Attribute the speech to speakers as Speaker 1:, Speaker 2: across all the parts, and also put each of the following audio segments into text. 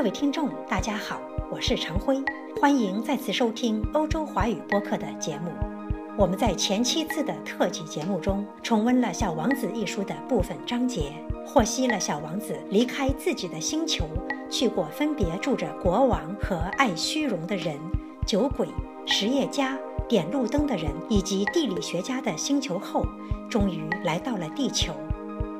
Speaker 1: 各位听众，大家好，我是常辉，欢迎再次收听欧洲华语播客的节目。我们在前七次的特辑节目中，重温了《小王子》一书的部分章节，获悉了小王子离开自己的星球，去过分别住着国王和爱虚荣的人、酒鬼、实业家、点路灯的人以及地理学家的星球后，终于来到了地球。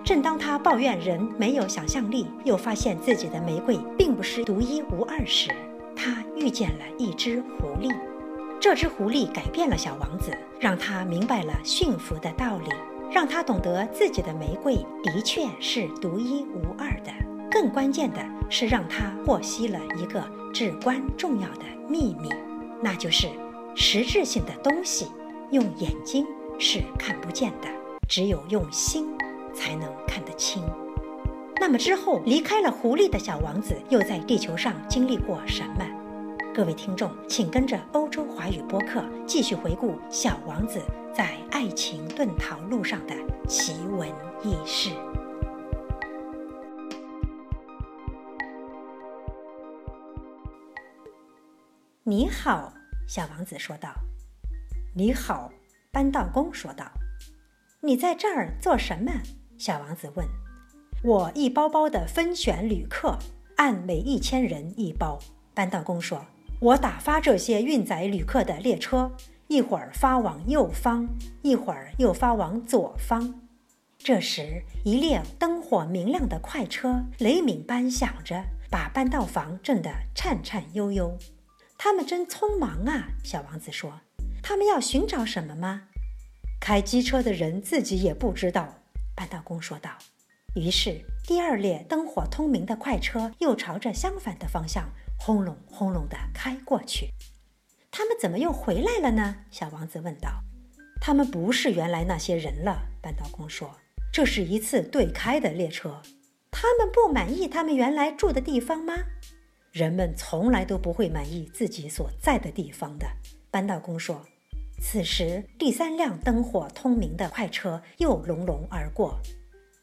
Speaker 1: 正当他抱怨人没有想象力，又发现自己的玫瑰并不是独一无二时，他遇见了一只狐狸。这只狐狸改变了小王子，让他明白了驯服的道理，让他懂得自己的玫瑰的确是独一无二的。更关键的是，让他获悉了一个至关重要的秘密，那就是实质性的东西用眼睛是看不见的，只有用心。才能看得清。那么之后离开了狐狸的小王子又在地球上经历过什么？各位听众，请跟着欧洲华语播客继续回顾小王子在爱情遁逃路上的奇闻异事。你好，小王子说道。
Speaker 2: 你好，搬道工说道。
Speaker 1: 你在这儿做什么？小王子问：“
Speaker 2: 我一包包的分选旅客，按每一千人一包。”搬道工说：“我打发这些运载旅客的列车，一会儿发往右方，一会儿又发往左方。”
Speaker 1: 这时，一列灯火明亮的快车雷鸣般响着，把搬道房震得颤颤悠悠。他们真匆忙啊！小王子说：“他们要寻找什么吗？”
Speaker 2: 开机车的人自己也不知道。
Speaker 1: 扳道工说道。于是，第二列灯火通明的快车又朝着相反的方向轰隆轰隆地开过去。他们怎么又回来了呢？小王子问道。
Speaker 2: 他们不是原来那些人了，扳道工说。这是一次对开的列车。
Speaker 1: 他们不满意他们原来住的地方吗？
Speaker 2: 人们从来都不会满意自己所在的地方的，扳道工说。
Speaker 1: 此时，第三辆灯火通明的快车又隆隆而过。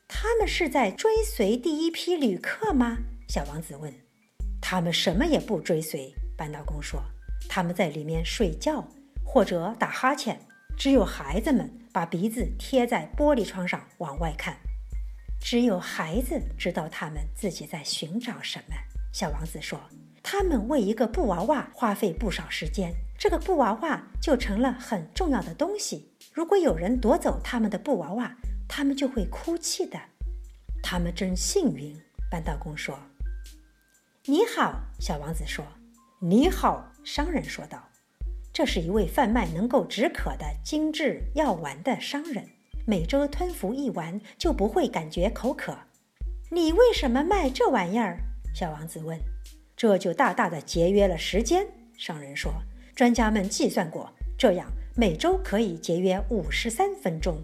Speaker 1: 他们是在追随第一批旅客吗？小王子问。
Speaker 2: 他们什么也不追随，扳道工说。他们在里面睡觉或者打哈欠。只有孩子们把鼻子贴在玻璃窗上往外看。
Speaker 1: 只有孩子知道他们自己在寻找什么。小王子说。他们为一个布娃娃花费不少时间，这个布娃娃就成了很重要的东西。如果有人夺走他们的布娃娃，他们就会哭泣的。
Speaker 2: 他们真幸运，搬道工说。
Speaker 1: 你好，小王子说。
Speaker 2: 你好，商人说道。这是一位贩卖能够止渴的精致药丸的商人，每周吞服一丸就不会感觉口渴。
Speaker 1: 你为什么卖这玩意儿？小王子问。
Speaker 2: 这就大大的节约了时间，商人说。专家们计算过，这样每周可以节约五十三分钟。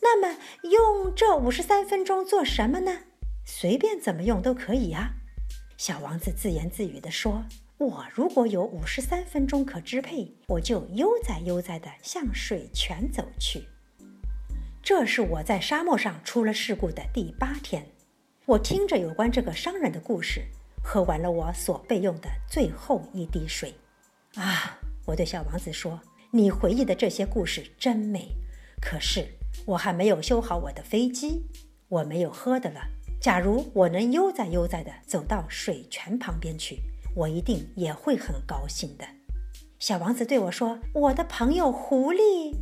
Speaker 1: 那么，用这五十三分钟做什么呢？
Speaker 2: 随便怎么用都可以啊。
Speaker 1: 小王子自言自语地说：“我如果有五十三分钟可支配，我就悠哉悠哉地向水泉走去。”这是我在沙漠上出了事故的第八天。我听着有关这个商人的故事。喝完了我所备用的最后一滴水，
Speaker 2: 啊！我对小王子说：“你回忆的这些故事真美，可是我还没有修好我的飞机，我没有喝的了。假如我能悠哉悠哉地走到水泉旁边去，我一定也会很高兴的。”
Speaker 1: 小王子对我说：“我的朋友狐狸，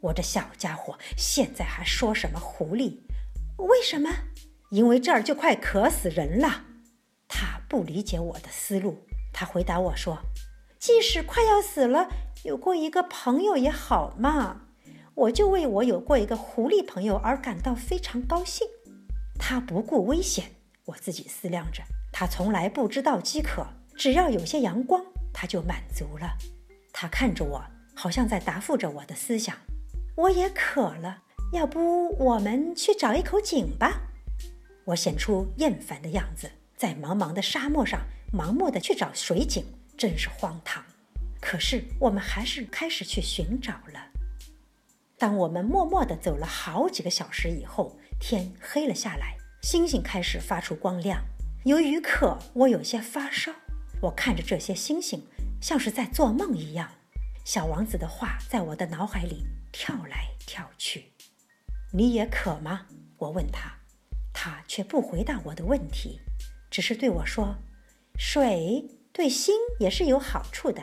Speaker 2: 我这小家伙，现在还说什么狐狸？
Speaker 1: 为什么？
Speaker 2: 因为这儿就快渴死人了。”他不理解我的思路。他回答我说：“
Speaker 1: 即使快要死了，有过一个朋友也好嘛。我就为我有过一个狐狸朋友而感到非常高兴。
Speaker 2: 他不顾危险。”我自己思量着，他从来不知道饥渴，只要有些阳光，他就满足了。他看着我，好像在答复着我的思想。
Speaker 1: 我也渴了，要不我们去找一口井吧？
Speaker 2: 我显出厌烦的样子。在茫茫的沙漠上盲目的去找水井，真是荒唐。可是我们还是开始去寻找了。当我们默默地走了好几个小时以后，天黑了下来，星星开始发出光亮。由于渴，我有些发烧。我看着这些星星，像是在做梦一样。小王子的话在我的脑海里跳来跳去。你也渴吗？我问他，他却不回答我的问题，只是对我说：“水对心也是有好处的。”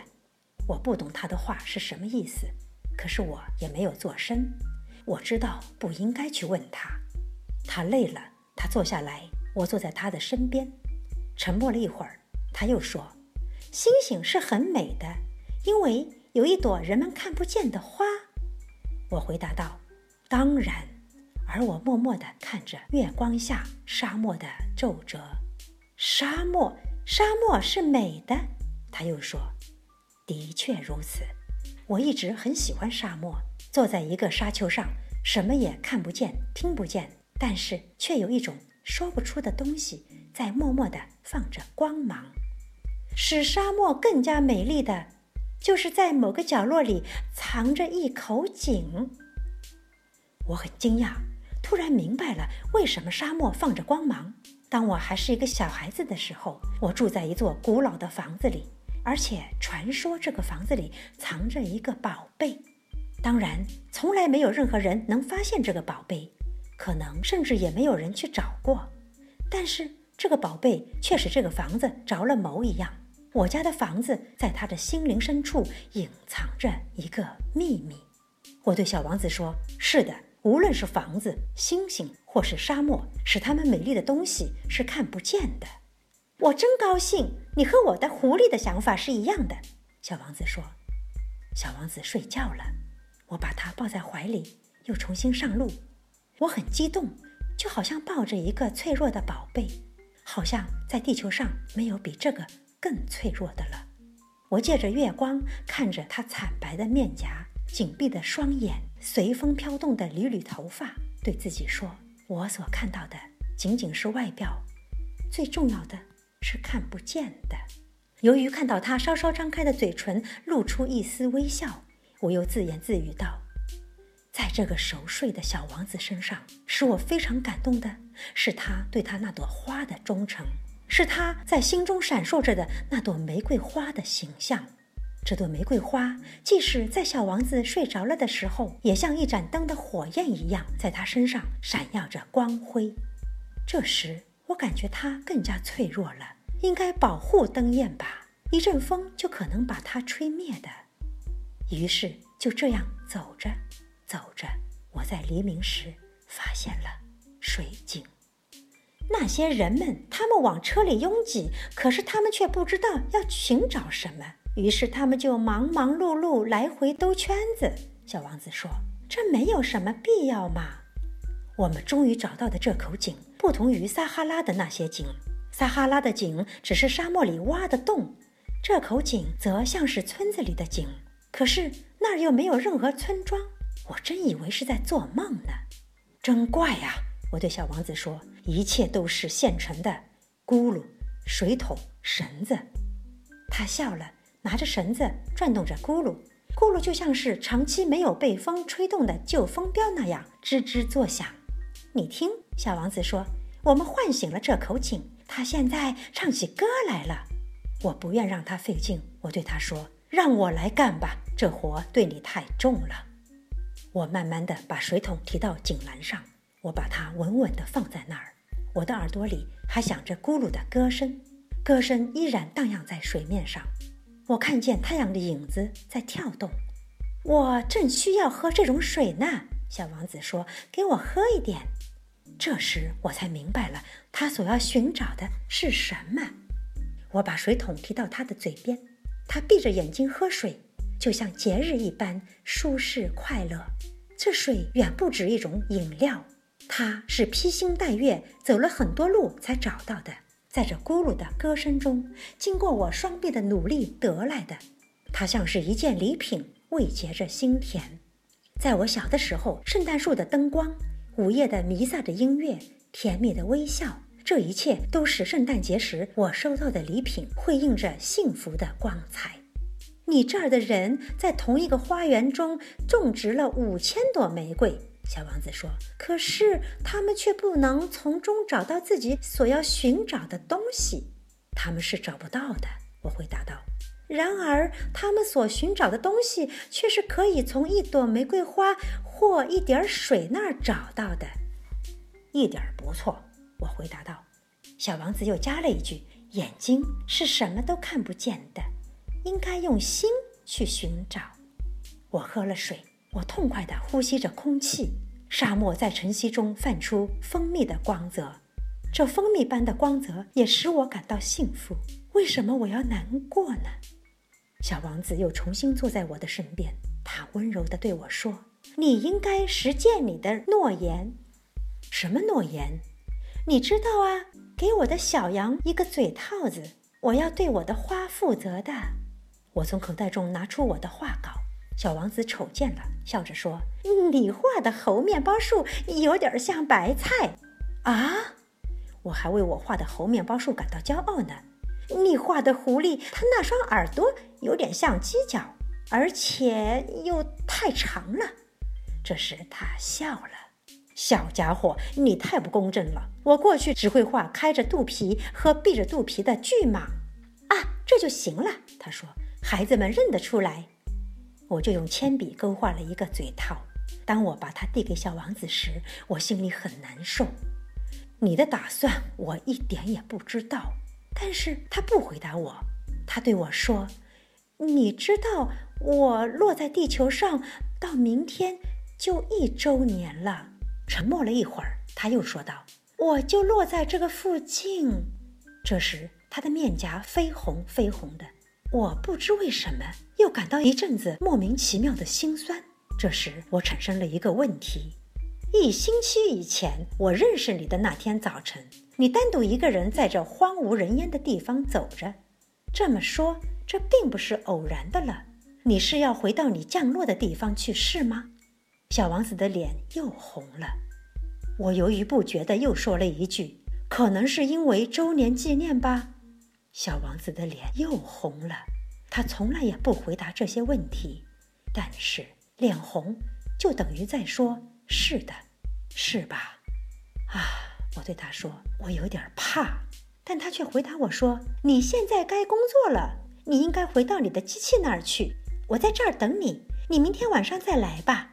Speaker 2: 我不懂他的话是什么意思，可是我也没有做声。我知道不应该去问他。他累了，他坐下来，我坐在他的身边，沉默了一会儿，他又说：“星星是很美的，因为有一朵人们看不见的花。”我回答道：“当然。”而我默默地看着月光下沙漠的皱褶。沙漠，沙漠是美的。他又说：“的确如此。我一直很喜欢沙漠，坐在一个沙丘上，什么也看不见，听不见。”但是却有一种说不出的东西在默默地放着光芒，使沙漠更加美丽的，就是在某个角落里藏着一口井。我很惊讶，突然明白了为什么沙漠放着光芒。当我还是一个小孩子的时候，我住在一座古老的房子里，而且传说这个房子里藏着一个宝贝。当然，从来没有任何人能发现这个宝贝。可能甚至也没有人去找过，但是这个宝贝却使这个房子着了魔一样。我家的房子在他的心灵深处隐藏着一个秘密。我对小王子说：“是的，无论是房子、星星，或是沙漠，使它们美丽的东西是看不见的。”我真高兴，你和我的狐狸的想法是一样的。”小王子说。小王子睡觉了，我把他抱在怀里，又重新上路。我很激动，就好像抱着一个脆弱的宝贝，好像在地球上没有比这个更脆弱的了。我借着月光看着他惨白的面颊、紧闭的双眼、随风飘动的缕缕头发，对自己说：“我所看到的仅仅是外表，最重要的是看不见的。”由于看到他稍稍张开的嘴唇露出一丝微笑，我又自言自语道。在这个熟睡的小王子身上，使我非常感动的是他对他那朵花的忠诚，是他在心中闪烁着的那朵玫瑰花的形象。这朵玫瑰花，即使在小王子睡着了的时候，也像一盏灯的火焰一样，在他身上闪耀着光辉。这时，我感觉他更加脆弱了，应该保护灯焰吧，一阵风就可能把它吹灭的。于是，就这样走着。走着，我在黎明时发现了水井。那些人们，他们往车里拥挤，可是他们却不知道要寻找什么，于是他们就忙忙碌碌来回兜圈子。小王子说：“这没有什么必要嘛。”我们终于找到的这口井，不同于撒哈拉的那些井。撒哈拉的井只是沙漠里挖的洞，这口井则像是村子里的井，可是那儿又没有任何村庄。我真以为是在做梦呢，真怪呀！我对小王子说：“一切都是现成的，咕噜、水桶、绳子。”他笑了，拿着绳子转动着咕噜，咕噜就像是长期没有被风吹动的旧风标那样吱吱作响。你听，小王子说：“我们唤醒了这口井，它现在唱起歌来了。”我不愿让他费劲，我对他说：“让我来干吧，这活对你太重了。”我慢慢地把水桶提到井栏上，我把它稳稳地放在那儿。我的耳朵里还响着咕噜的歌声，歌声依然荡漾在水面上。我看见太阳的影子在跳动。我正需要喝这种水呢，小王子说：“给我喝一点。”这时我才明白了他所要寻找的是什么。我把水桶提到他的嘴边，他闭着眼睛喝水。就像节日一般舒适快乐，这水远不止一种饮料，它是披星戴月走了很多路才找到的，在这咕噜的歌声中，经过我双臂的努力得来的，它像是一件礼品，慰藉着心田。在我小的时候，圣诞树的灯光，午夜的弥撒的音乐，甜蜜的微笑，这一切都是圣诞节时我收到的礼品，辉映着幸福的光彩。你这儿的人在同一个花园中种植了五千朵玫瑰，小王子说：“可是他们却不能从中找到自己所要寻找的东西，他们是找不到的。”我回答道。然而，他们所寻找的东西却是可以从一朵玫瑰花或一点水那儿找到的。一点不错，我回答道。小王子又加了一句：“眼睛是什么都看不见的，应该用心去寻找。”我喝了水，我痛快地呼吸着空气。沙漠在晨曦中泛出蜂蜜的光泽，这蜂蜜般的光泽也使我感到幸福。为什么我要难过呢？小王子又重新坐在我的身边，他温柔地对我说：“你应该实践你的诺言。什么诺言？你知道啊，给我的小羊一个嘴套子。我要对我的花负责的。”我从口袋中拿出我的画稿，小王子瞅见了，笑着说：“你画的猴面包树有点像白菜啊！”我还为我画的猴面包树感到骄傲呢。你画的狐狸，它那双耳朵有点像犄角，而且又太长了。这时他笑了：“小家伙，你太不公正了！我过去只会画开着肚皮和闭着肚皮的巨蟒啊，这就行了。”他说：“孩子们认得出来。”我就用铅笔勾画了一个嘴套。当我把它递给小王子时，我心里很难受。你的打算我一点也不知道。但是他不回答我，他对我说：“你知道我落在地球上到明天就一周年了。”沉默了一会儿，他又说道：“我就落在这个附近。”这时他的面颊绯红绯红的，我不知为什么又感到一阵子莫名其妙的心酸。这时我产生了一个问题：一星期以前我认识你的那天早晨。你单独一个人在这荒无人烟的地方走着，这么说，这并不是偶然的了。你是要回到你降落的地方去是吗？小王子的脸又红了。我犹豫不决地又说了一句：“可能是因为周年纪念吧。”小王子的脸又红了。他从来也不回答这些问题，但是脸红就等于在说“是的，是吧？”啊。我对他说：“我有点怕。”但他却回答我说：“你现在该工作了，你应该回到你的机器那儿去。我在这儿等你，你明天晚上再来吧。”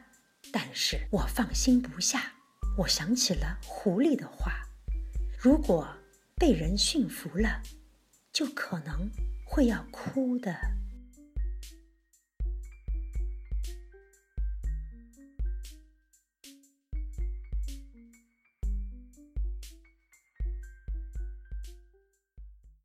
Speaker 2: 但是我放心不下。我想起了狐狸的话：“如果被人驯服了，就可能会要哭的。”